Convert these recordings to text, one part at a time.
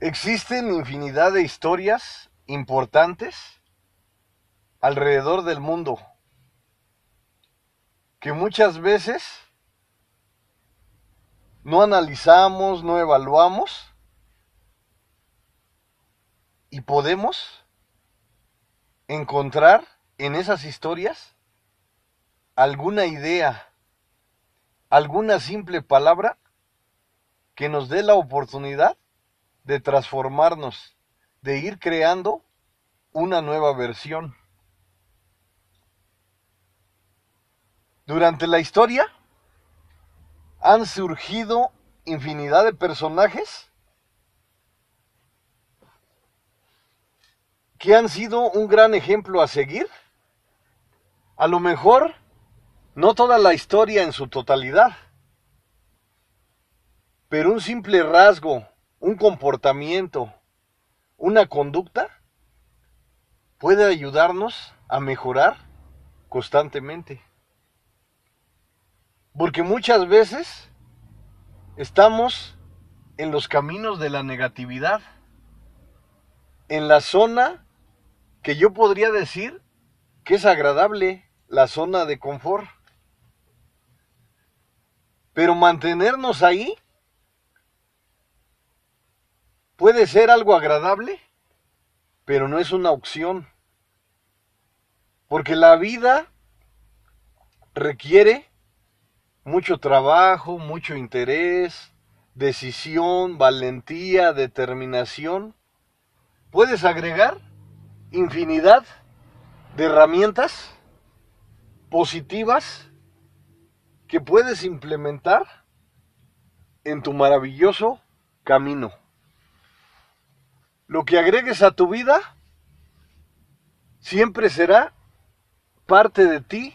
Existen infinidad de historias importantes alrededor del mundo que muchas veces no analizamos, no evaluamos y podemos encontrar en esas historias alguna idea, alguna simple palabra que nos dé la oportunidad de transformarnos, de ir creando una nueva versión. Durante la historia han surgido infinidad de personajes que han sido un gran ejemplo a seguir. A lo mejor no toda la historia en su totalidad, pero un simple rasgo un comportamiento, una conducta, puede ayudarnos a mejorar constantemente. Porque muchas veces estamos en los caminos de la negatividad, en la zona que yo podría decir que es agradable, la zona de confort. Pero mantenernos ahí Puede ser algo agradable, pero no es una opción. Porque la vida requiere mucho trabajo, mucho interés, decisión, valentía, determinación. Puedes agregar infinidad de herramientas positivas que puedes implementar en tu maravilloso camino. Lo que agregues a tu vida siempre será parte de ti,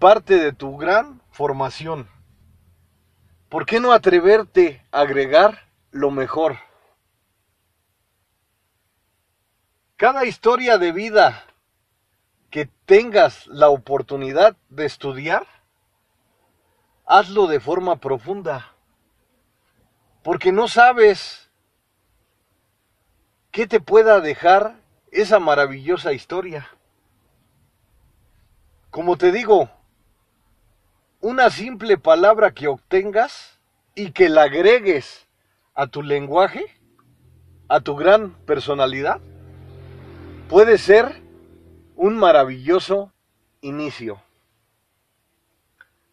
parte de tu gran formación. ¿Por qué no atreverte a agregar lo mejor? Cada historia de vida que tengas la oportunidad de estudiar, hazlo de forma profunda. Porque no sabes ¿qué te pueda dejar esa maravillosa historia? Como te digo, una simple palabra que obtengas y que la agregues a tu lenguaje, a tu gran personalidad, puede ser un maravilloso inicio.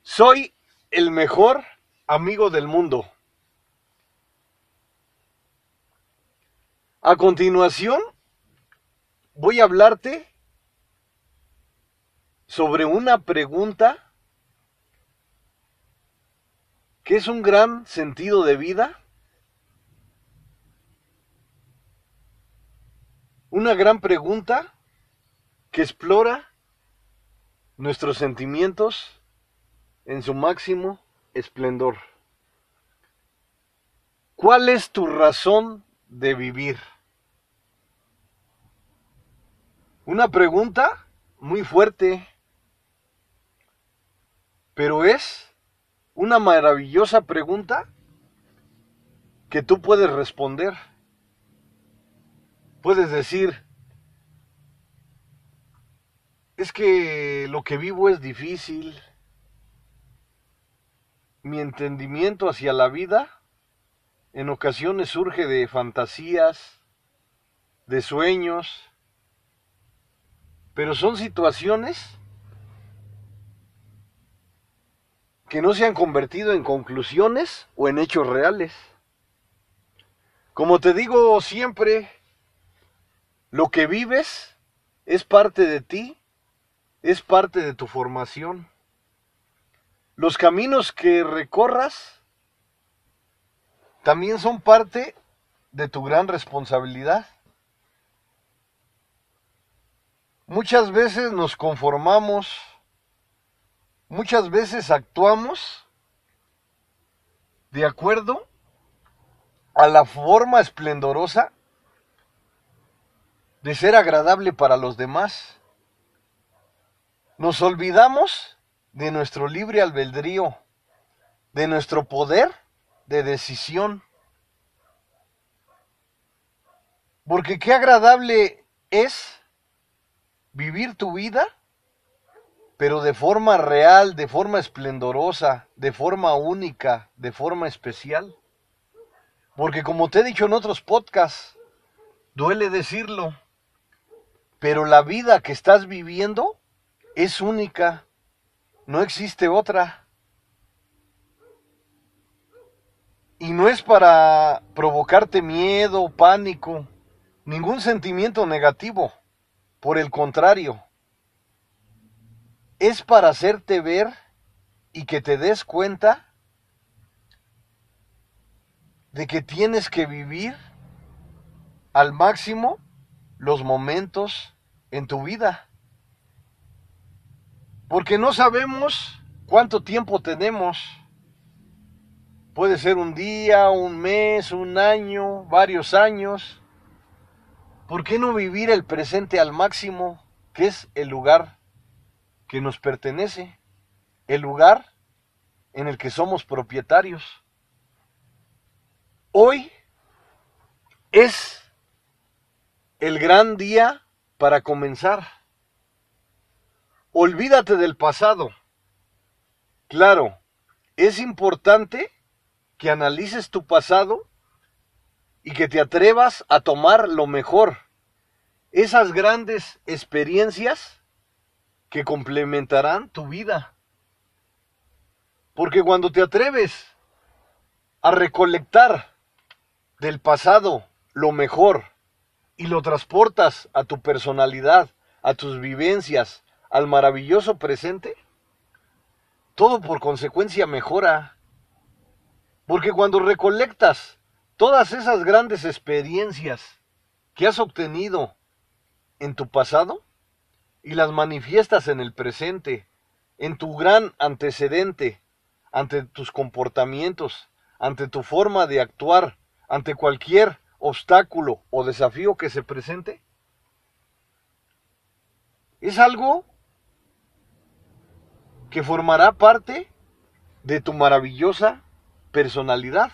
Soy el mejor amigo del mundo. A continuación, voy a hablarte sobre una pregunta que es un gran sentido de vida, una gran pregunta que explora nuestros sentimientos en su máximo esplendor. ¿Cuál es tu razón de vivir? Una pregunta muy fuerte, pero es una maravillosa pregunta que tú puedes responder. Puedes decir, es que lo que vivo es difícil, mi entendimiento hacia la vida en ocasiones surge de fantasías, de sueños, pero son situaciones que no se han convertido en conclusiones o en hechos reales. Como te digo siempre, lo que vives es parte de ti, es parte de tu formación. Los caminos que recorras también son parte de tu gran responsabilidad. Muchas veces nos conformamos, muchas veces actuamos de acuerdo a la forma esplendorosa de ser agradable para los demás. Nos olvidamos de nuestro libre albedrío, de nuestro poder de decisión. Porque qué agradable es vivir tu vida, pero de forma real, de forma esplendorosa, de forma única, de forma especial. Porque como te he dicho en otros podcasts, duele decirlo, pero la vida que estás viviendo es única, no existe otra. Y no es para provocarte miedo, pánico, ningún sentimiento negativo. Por el contrario, es para hacerte ver y que te des cuenta de que tienes que vivir al máximo los momentos en tu vida. Porque no sabemos cuánto tiempo tenemos. Puede ser un día, un mes, un año, varios años. ¿Por qué no vivir el presente al máximo, que es el lugar que nos pertenece, el lugar en el que somos propietarios? Hoy es el gran día para comenzar. Olvídate del pasado. Claro, es importante que analices tu pasado y que te atrevas a tomar lo mejor, esas grandes experiencias que complementarán tu vida. Porque cuando te atreves a recolectar del pasado lo mejor y lo transportas a tu personalidad, a tus vivencias, al maravilloso presente, todo por consecuencia mejora. Porque cuando recolectas todas esas grandes experiencias que has obtenido en tu pasado y las manifiestas en el presente, en tu gran antecedente, ante tus comportamientos, ante tu forma de actuar, ante cualquier obstáculo o desafío que se presente, es algo que formará parte de tu maravillosa personalidad.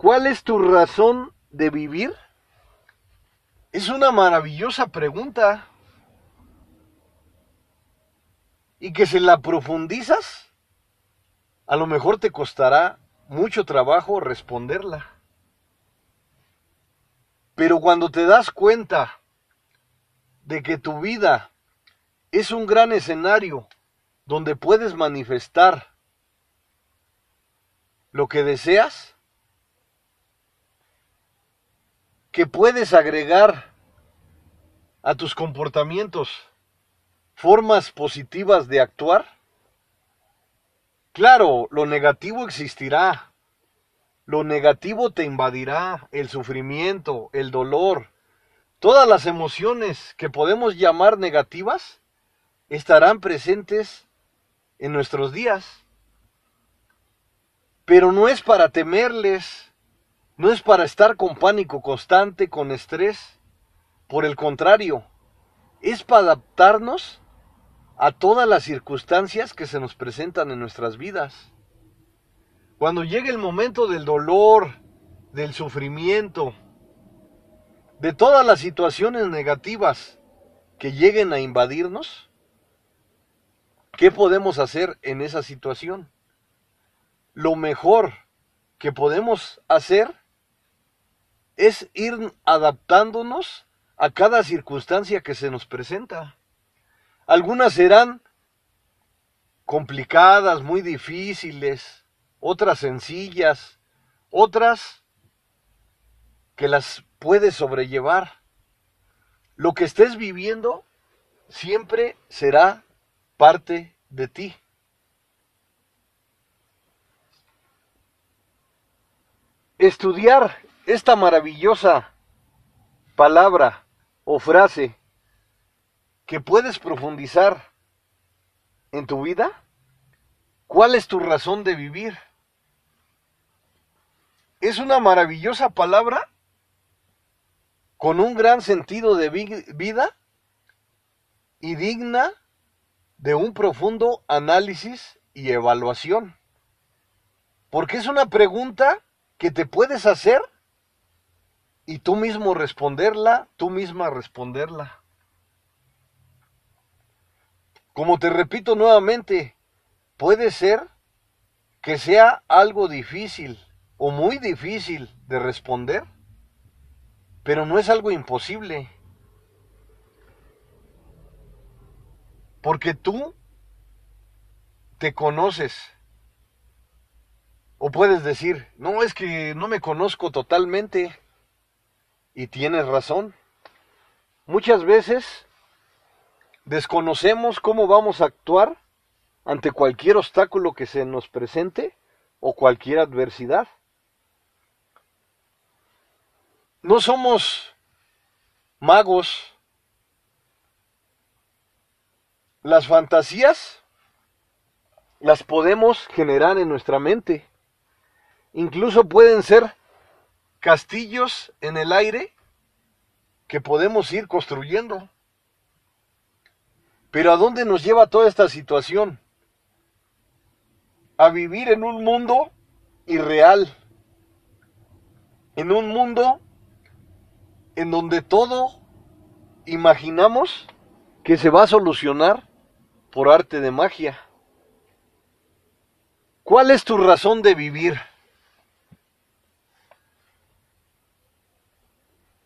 ¿Cuál es tu razón de vivir? Es una maravillosa pregunta. Y que si la profundizas, a lo mejor te costará mucho trabajo responderla. Pero cuando te das cuenta de que tu vida es un gran escenario donde puedes manifestar lo que deseas, que puedes agregar a tus comportamientos formas positivas de actuar? Claro, lo negativo existirá. Lo negativo te invadirá, el sufrimiento, el dolor, todas las emociones que podemos llamar negativas estarán presentes en nuestros días. Pero no es para temerles, no es para estar con pánico constante, con estrés. Por el contrario, es para adaptarnos a todas las circunstancias que se nos presentan en nuestras vidas. Cuando llegue el momento del dolor, del sufrimiento, de todas las situaciones negativas que lleguen a invadirnos, ¿qué podemos hacer en esa situación? Lo mejor que podemos hacer es ir adaptándonos a cada circunstancia que se nos presenta. Algunas serán complicadas, muy difíciles, otras sencillas, otras que las puedes sobrellevar. Lo que estés viviendo siempre será parte de ti. Estudiar esta maravillosa palabra o frase que puedes profundizar en tu vida, ¿cuál es tu razón de vivir? Es una maravillosa palabra con un gran sentido de vida y digna de un profundo análisis y evaluación. Porque es una pregunta que te puedes hacer y tú mismo responderla, tú misma responderla. Como te repito nuevamente, puede ser que sea algo difícil o muy difícil de responder, pero no es algo imposible. Porque tú te conoces. O puedes decir, no, es que no me conozco totalmente. Y tienes razón. Muchas veces desconocemos cómo vamos a actuar ante cualquier obstáculo que se nos presente o cualquier adversidad. No somos magos. Las fantasías las podemos generar en nuestra mente. Incluso pueden ser castillos en el aire que podemos ir construyendo. Pero ¿a dónde nos lleva toda esta situación? A vivir en un mundo irreal, en un mundo en donde todo imaginamos que se va a solucionar por arte de magia. ¿Cuál es tu razón de vivir?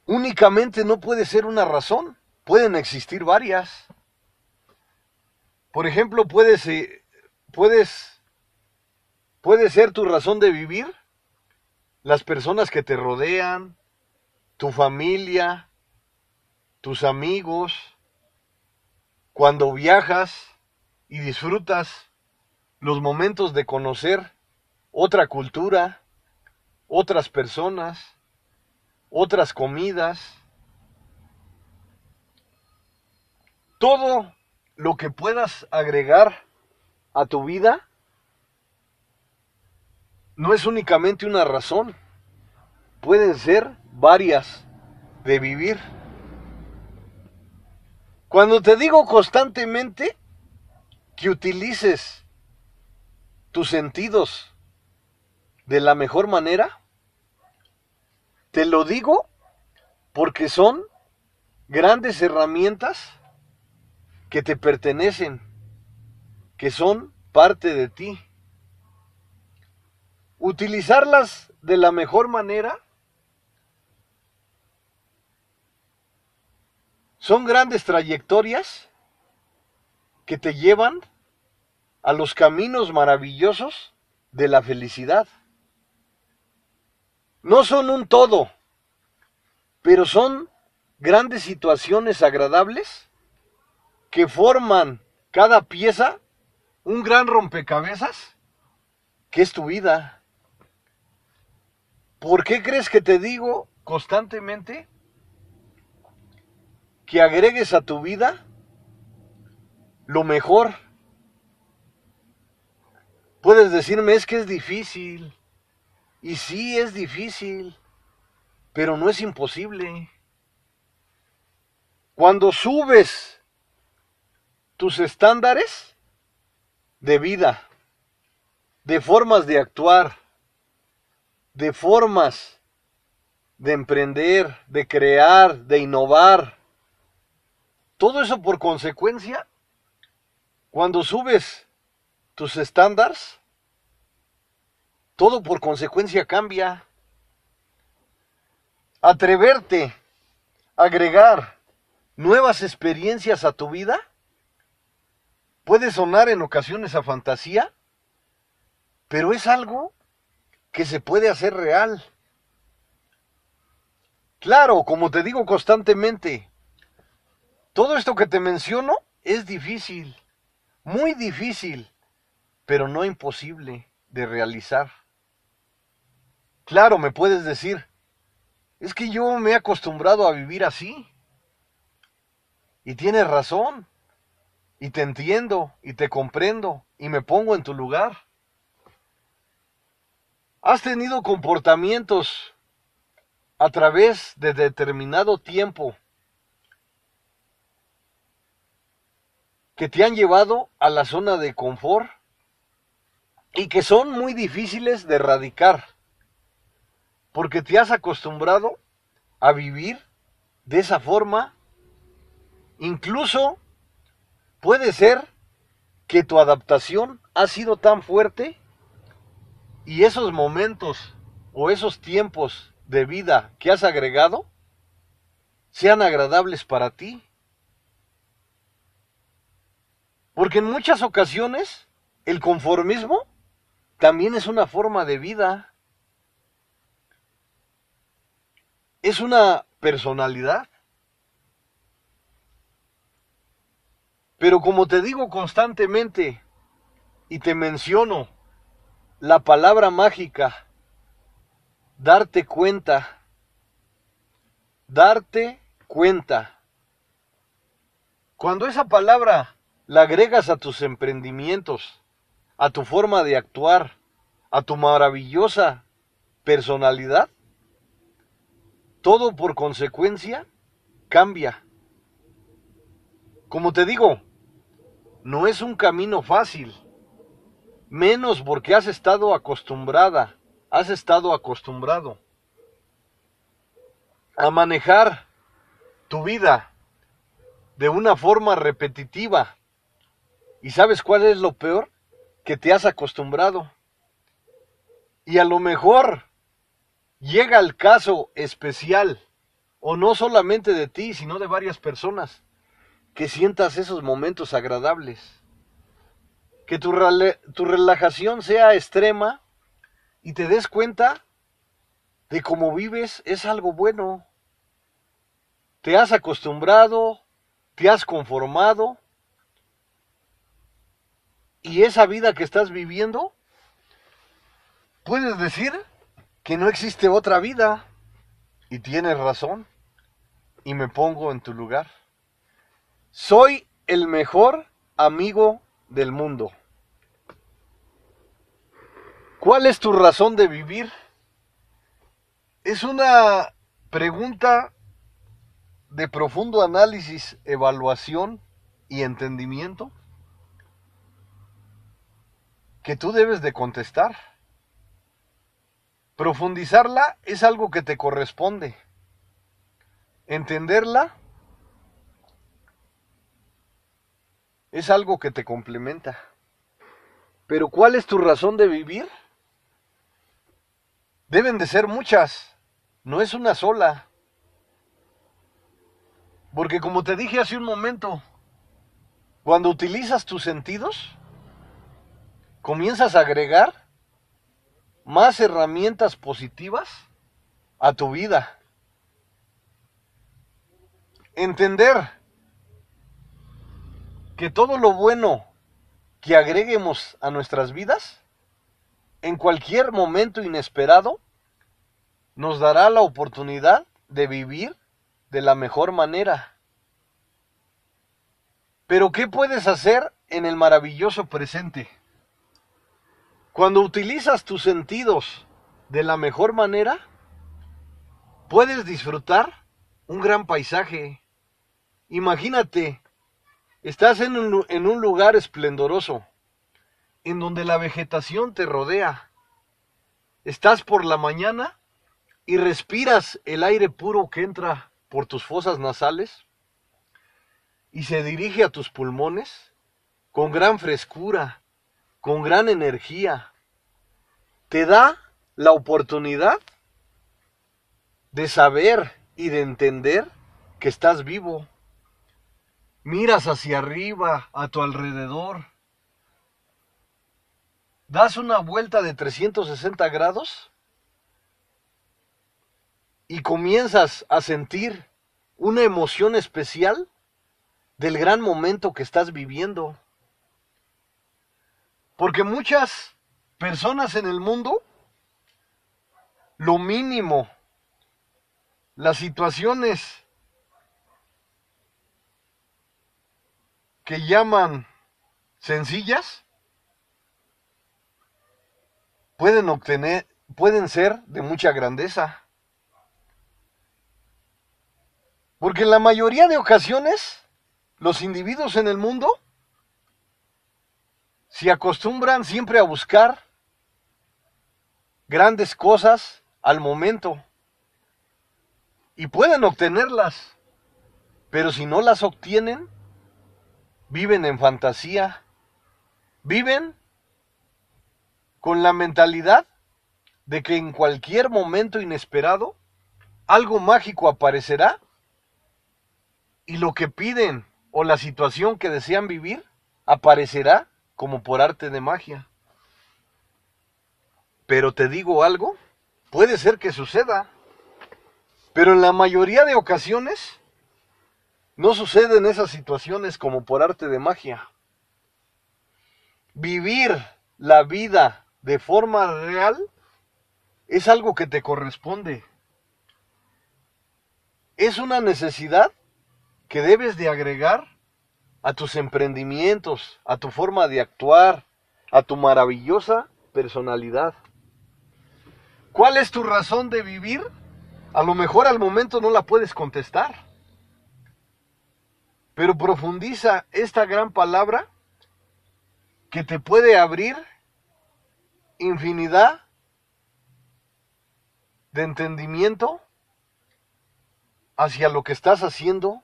Únicamente no puede ser una razón, pueden existir varias. Por ejemplo, puedes, eh, puedes, puede ser tu razón de vivir las personas que te rodean, tu familia, tus amigos, cuando viajas y disfrutas los momentos de conocer otra cultura, otras personas, otras comidas, todo lo que puedas agregar a tu vida no es únicamente una razón, pueden ser varias de vivir. Cuando te digo constantemente que utilices tus sentidos de la mejor manera, te lo digo porque son grandes herramientas que te pertenecen, que son parte de ti. Utilizarlas de la mejor manera son grandes trayectorias que te llevan a los caminos maravillosos de la felicidad no son un todo, pero son grandes situaciones agradables que forman cada pieza un gran rompecabezas que es tu vida. ¿Por qué crees que te digo constantemente que agregues a tu vida lo mejor? Puedes decirme es que es difícil, y sí es difícil, pero no es imposible. Cuando subes tus estándares de vida, de formas de actuar, de formas de emprender, de crear, de innovar, todo eso por consecuencia, cuando subes tus estándares, todo por consecuencia cambia. Atreverte a agregar nuevas experiencias a tu vida puede sonar en ocasiones a fantasía, pero es algo que se puede hacer real. Claro, como te digo constantemente, todo esto que te menciono es difícil, muy difícil, pero no imposible de realizar. Claro, me puedes decir, es que yo me he acostumbrado a vivir así. Y tienes razón. Y te entiendo y te comprendo y me pongo en tu lugar. Has tenido comportamientos a través de determinado tiempo que te han llevado a la zona de confort y que son muy difíciles de erradicar. Porque te has acostumbrado a vivir de esa forma. Incluso puede ser que tu adaptación ha sido tan fuerte y esos momentos o esos tiempos de vida que has agregado sean agradables para ti. Porque en muchas ocasiones el conformismo también es una forma de vida. Es una personalidad. Pero como te digo constantemente y te menciono la palabra mágica, darte cuenta, darte cuenta. Cuando esa palabra la agregas a tus emprendimientos, a tu forma de actuar, a tu maravillosa personalidad, todo por consecuencia cambia. Como te digo, no es un camino fácil, menos porque has estado acostumbrada, has estado acostumbrado a manejar tu vida de una forma repetitiva. ¿Y sabes cuál es lo peor? Que te has acostumbrado. Y a lo mejor llega el caso especial, o no solamente de ti, sino de varias personas, que sientas esos momentos agradables, que tu, tu relajación sea extrema y te des cuenta de cómo vives es algo bueno. Te has acostumbrado, te has conformado, y esa vida que estás viviendo, puedes decir que no existe otra vida. Y tienes razón. Y me pongo en tu lugar. Soy el mejor amigo del mundo. ¿Cuál es tu razón de vivir? Es una pregunta de profundo análisis, evaluación y entendimiento que tú debes de contestar. Profundizarla es algo que te corresponde. Entenderla es algo que te complementa. Pero ¿cuál es tu razón de vivir? Deben de ser muchas, no es una sola. Porque como te dije hace un momento, cuando utilizas tus sentidos, comienzas a agregar más herramientas positivas a tu vida. Entender que todo lo bueno que agreguemos a nuestras vidas, en cualquier momento inesperado, nos dará la oportunidad de vivir de la mejor manera. Pero ¿qué puedes hacer en el maravilloso presente? Cuando utilizas tus sentidos de la mejor manera, puedes disfrutar un gran paisaje. Imagínate, estás en un, lugar esplendoroso, en donde la vegetación te rodea. Estás por la mañana y respiras el aire puro que entra por tus fosas nasales y se dirige a tus pulmones con gran frescura con gran energía, te da la oportunidad de saber y de entender que estás vivo. Miras hacia arriba, a tu alrededor. Das una vuelta de 360 grados y comienzas a sentir una emoción especial del gran momento que estás viviendo. Porque muchas personas en el mundo, lo mínimo, las situaciones que llaman sencillas, pueden obtener, pueden ser de mucha grandeza. Porque en la mayoría de ocasiones, los individuos en el mundo se acostumbran siempre a buscar grandes cosas, al momento. Y pueden obtenerlas, pero si no las obtienen, viven en fantasía, viven con la mentalidad de que en cualquier momento inesperado algo mágico aparecerá y lo que piden o la situación que desean vivir aparecerá como por arte de magia. Pero te digo algo, puede ser que suceda, pero en la mayoría de ocasiones no suceden esas situaciones como por arte de magia. Vivir la vida de forma real es algo que te corresponde. Es una necesidad que debes de agregar a tus emprendimientos, a tu forma de actuar, a tu maravillosa personalidad. ¿Cuál es tu razón de vivir? A lo mejor al momento no la puedes contestar. Pero profundiza esta gran palabra que te puede abrir infinidad de entendimiento hacia lo que estás haciendo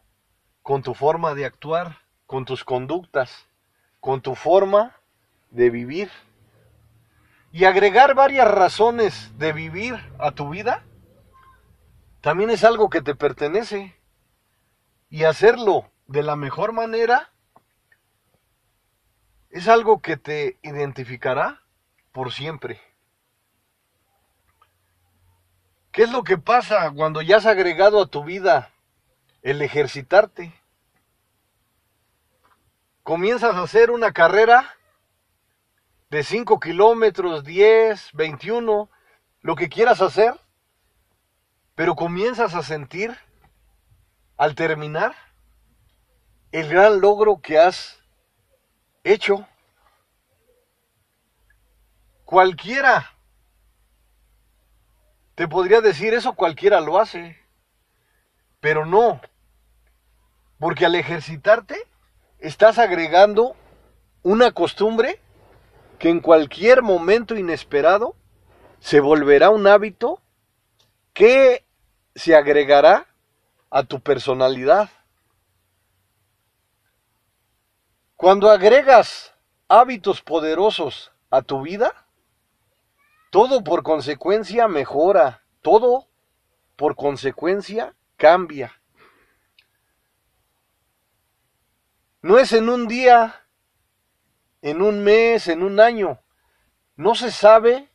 con tu forma de actuar, con tus conductas, con tu forma de vivir. Y agregar varias razones de vivir a tu vida también es algo que te pertenece. Y hacerlo de la mejor manera es algo que te identificará por siempre. ¿Qué es lo que pasa cuando ya has agregado a tu vida el ejercitarte? Comienzas a hacer una carrera de 5 kilómetros, 10, 21, lo que quieras hacer, pero comienzas a sentir al terminar el gran logro que has hecho. Cualquiera te podría decir eso cualquiera lo hace, pero no, porque al ejercitarte estás agregando una costumbre que en cualquier momento inesperado se volverá un hábito que se agregará a tu personalidad. Cuando agregas hábitos poderosos a tu vida, todo por consecuencia mejora, todo por consecuencia cambia. No es en un día, en un mes, en un año. No se sabe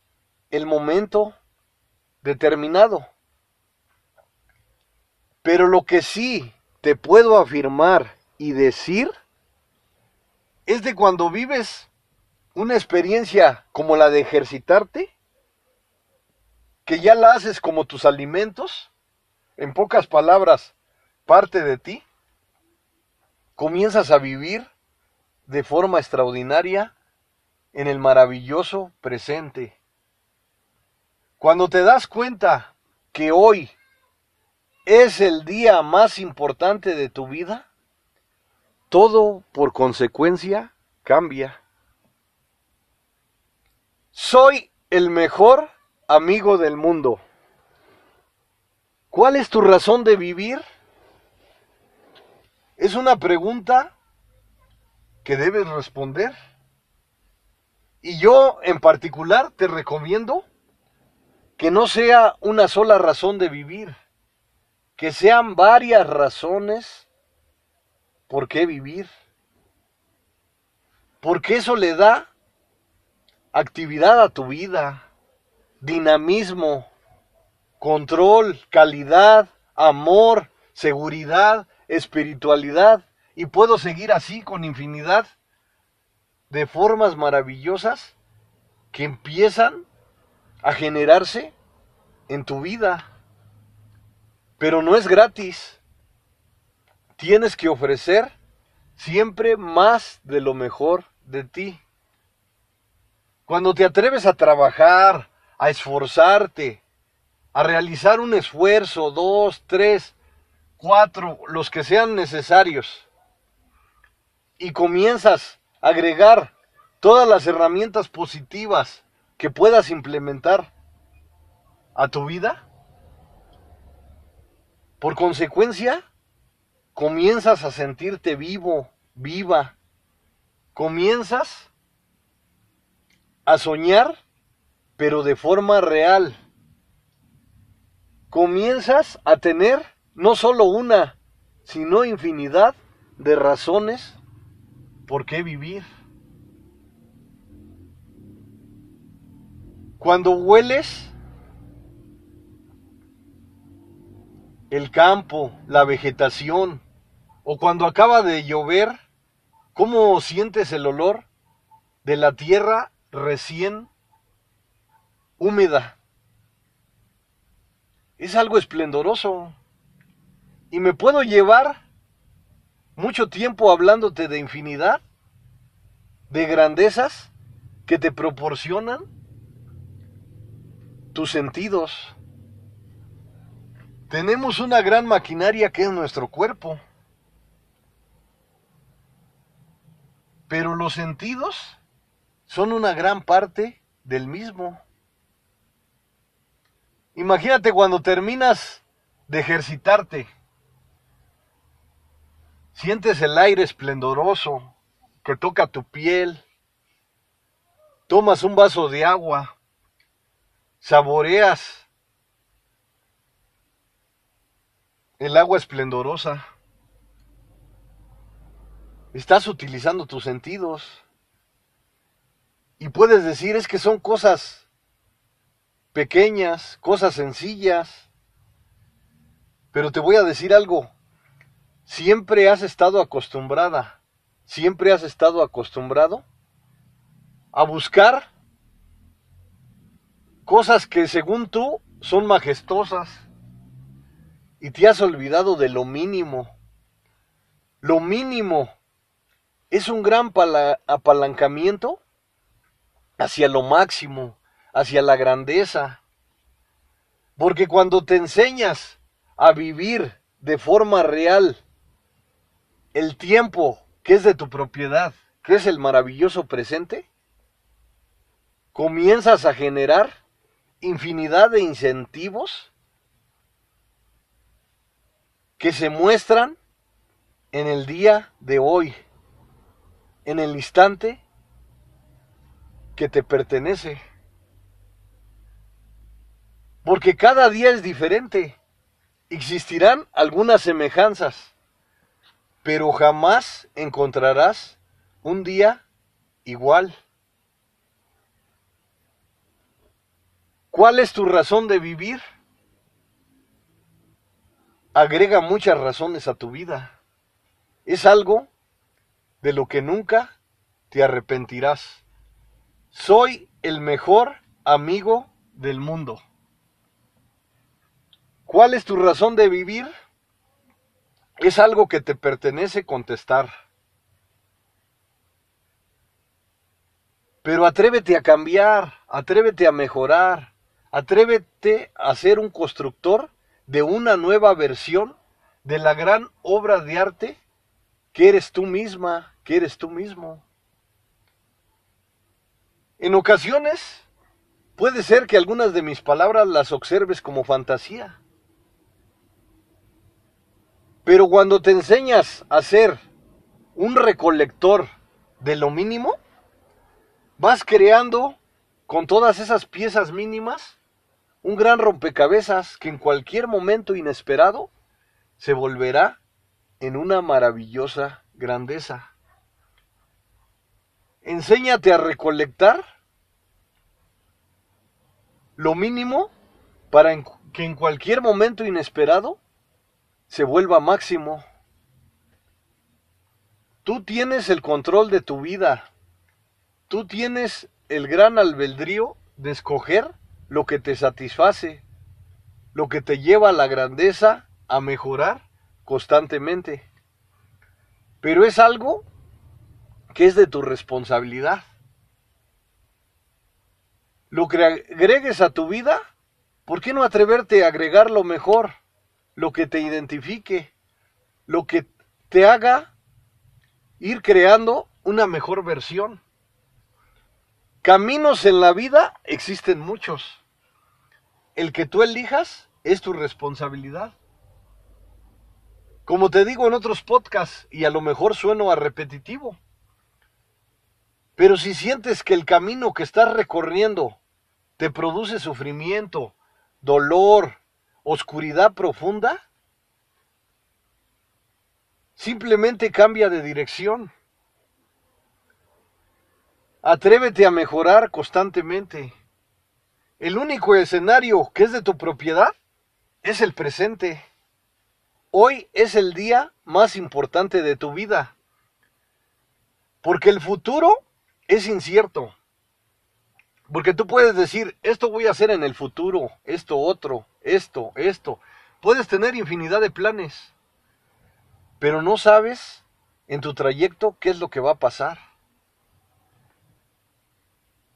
el momento determinado. Pero lo que sí te puedo afirmar y decir es de cuando vives una experiencia como la de ejercitarte, que ya la haces como tus alimentos, en pocas palabras, parte de ti, comienzas a vivir de forma extraordinaria en el maravilloso presente. Cuando te das cuenta que hoy es el día más importante de tu vida, todo por consecuencia cambia. Soy el mejor amigo del mundo, ¿cuál es tu razón de vivir? Es una pregunta que debes responder. Y yo en particular te recomiendo que no sea una sola razón de vivir, que sean varias razones por qué vivir. Porque eso le da actividad a tu vida dinamismo, control, calidad, amor, seguridad, espiritualidad. Y puedo seguir así con infinidad de formas maravillosas que empiezan a generarse en tu vida. Pero no es gratis. Tienes que ofrecer siempre más de lo mejor de ti. Cuando te atreves a trabajar, a esforzarte, a realizar un esfuerzo, dos, tres, cuatro, los que sean necesarios, y comienzas a agregar todas las herramientas positivas que puedas implementar, a tu vida, por consecuencia, comienzas a sentirte vivo, viva. Comienzas a soñar, pero de forma real. Comienzas a tener no solo una, sino infinidad de razones por qué vivir. Cuando hueles el campo, la vegetación, o cuando acaba de llover, ¿cómo sientes el olor de la tierra recién húmeda? Es algo esplendoroso. Y me puedo llevar mucho tiempo hablándote de infinidad, de grandezas que te proporcionan tus sentidos. Tenemos una gran maquinaria que es nuestro cuerpo. Pero los sentidos son una gran parte del mismo. Imagínate cuando terminas de ejercitarte. Sientes el aire esplendoroso que toca tu piel. Tomas un vaso de agua. Saboreas el agua esplendorosa. Estás utilizando tus sentidos. Y puedes decir es que son cosas pequeñas, cosas sencillas. Pero te voy a decir algo. Siempre has estado acostumbrada, siempre has estado acostumbrado a buscar cosas que según tú son majestuosas y te has olvidado de lo mínimo. Lo mínimo es un gran apalancamiento hacia lo máximo, hacia la grandeza. Porque cuando te enseñas a vivir de forma real el tiempo que es de tu propiedad, que es el maravilloso presente, comienzas a generar infinidad de incentivos que se muestran en el día de hoy, en el instante que te pertenece. Porque cada día es diferente. Existirán algunas semejanzas pero jamás encontrarás un día igual. ¿Cuál es tu razón de vivir? Agrega muchas razones a tu vida. Es algo de lo que nunca te arrepentirás. Soy el mejor amigo del mundo. ¿Cuál es tu razón de vivir? Es algo que te pertenece contestar. Pero atrévete a cambiar, atrévete a mejorar, atrévete a ser un constructor de una nueva versión de la gran obra de arte que eres tú misma, que eres tú mismo. En ocasiones puede ser que algunas de mis palabras las observes como fantasía. Pero cuando te enseñas a ser un recolector de lo mínimo, vas creando con todas esas piezas mínimas un gran rompecabezas que en cualquier momento inesperado se volverá en una maravillosa grandeza. Enséñate a recolectar lo mínimo para que en cualquier momento inesperado se vuelva máximo. Tú tienes el control de tu vida. Tú tienes el gran albedrío de escoger lo que te satisface, lo que te lleva a la grandeza, a mejorar constantemente. Pero es algo que es de tu responsabilidad. Lo que agregues a tu vida, ¿por qué no atreverte a agregar lo mejor? Lo que te identifique, lo que te haga ir creando una mejor versión. Caminos en la vida existen muchos. el que tú elijas es tu responsabilidad. Como te digo en otros podcasts, y a lo mejor sueno a repetitivo, pero si sientes que el camino que estás recorriendo te produce sufrimiento, dolor, oscuridad profunda, simplemente cambia de dirección. Atrévete a mejorar constantemente. El único escenario que es de tu propiedad es el presente. Hoy es el día más importante de tu vida. Porque el futuro es incierto. Porque tú puedes decir, esto voy a hacer en el futuro, esto otro, esto, esto. Puedes tener infinidad de planes, pero no sabes en tu trayecto qué es lo que va a pasar.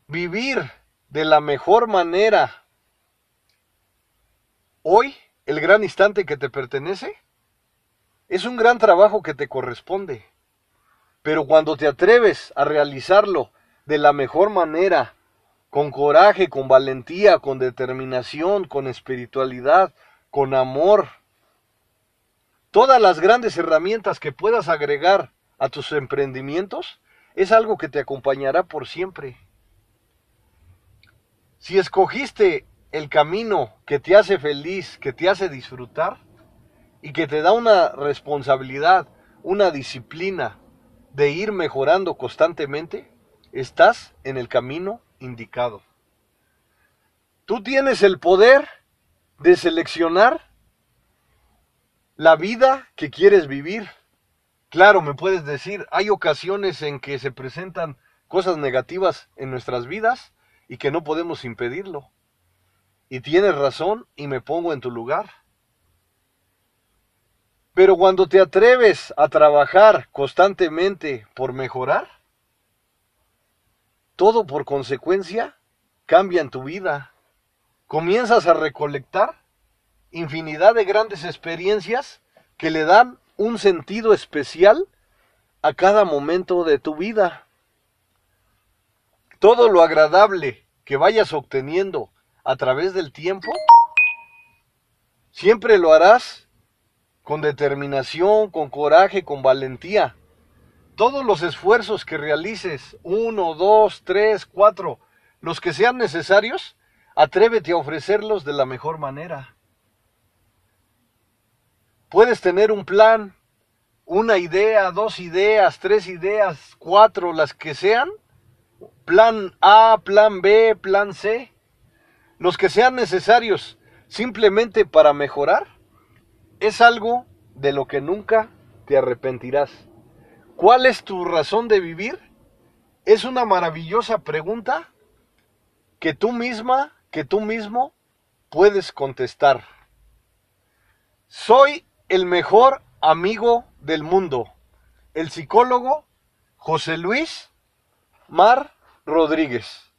Vivir de la mejor manera hoy, el gran instante que te pertenece, es un gran trabajo que te corresponde. Pero cuando te atreves a realizarlo de la mejor manera, con coraje, con valentía, con determinación, con espiritualidad, con amor. Todas las grandes herramientas que puedas agregar a tus emprendimientos es algo que te acompañará por siempre. Si escogiste el camino que te hace feliz, que te hace disfrutar y que te da una responsabilidad, una disciplina de ir mejorando constantemente, estás en el camino indicado. Tú tienes el poder de seleccionar la vida que quieres vivir. Claro, me puedes decir, hay ocasiones en que se presentan cosas negativas en nuestras vidas y que no podemos impedirlo. Y tienes razón y me pongo en tu lugar. Pero cuando te atreves a trabajar constantemente por mejorar, todo por consecuencia cambia en tu vida. Comienzas a recolectar infinidad de grandes experiencias que le dan un sentido especial a cada momento de tu vida. Todo lo agradable que vayas obteniendo a través del tiempo, siempre lo harás con determinación, con coraje, con valentía todos los esfuerzos que realices, uno, dos, tres, cuatro, los que sean necesarios, atrévete a ofrecerlos de la mejor manera. Puedes tener un plan, una idea, dos ideas, tres ideas, cuatro, las que sean, plan A, plan B, plan C, los que sean necesarios simplemente para mejorar, es algo de lo que nunca te arrepentirás. ¿Cuál es tu razón de vivir? Es una maravillosa pregunta que tú misma, que tú mismo puedes contestar. Soy el mejor amigo del mundo. El psicólogo José Luis Mar Rodríguez.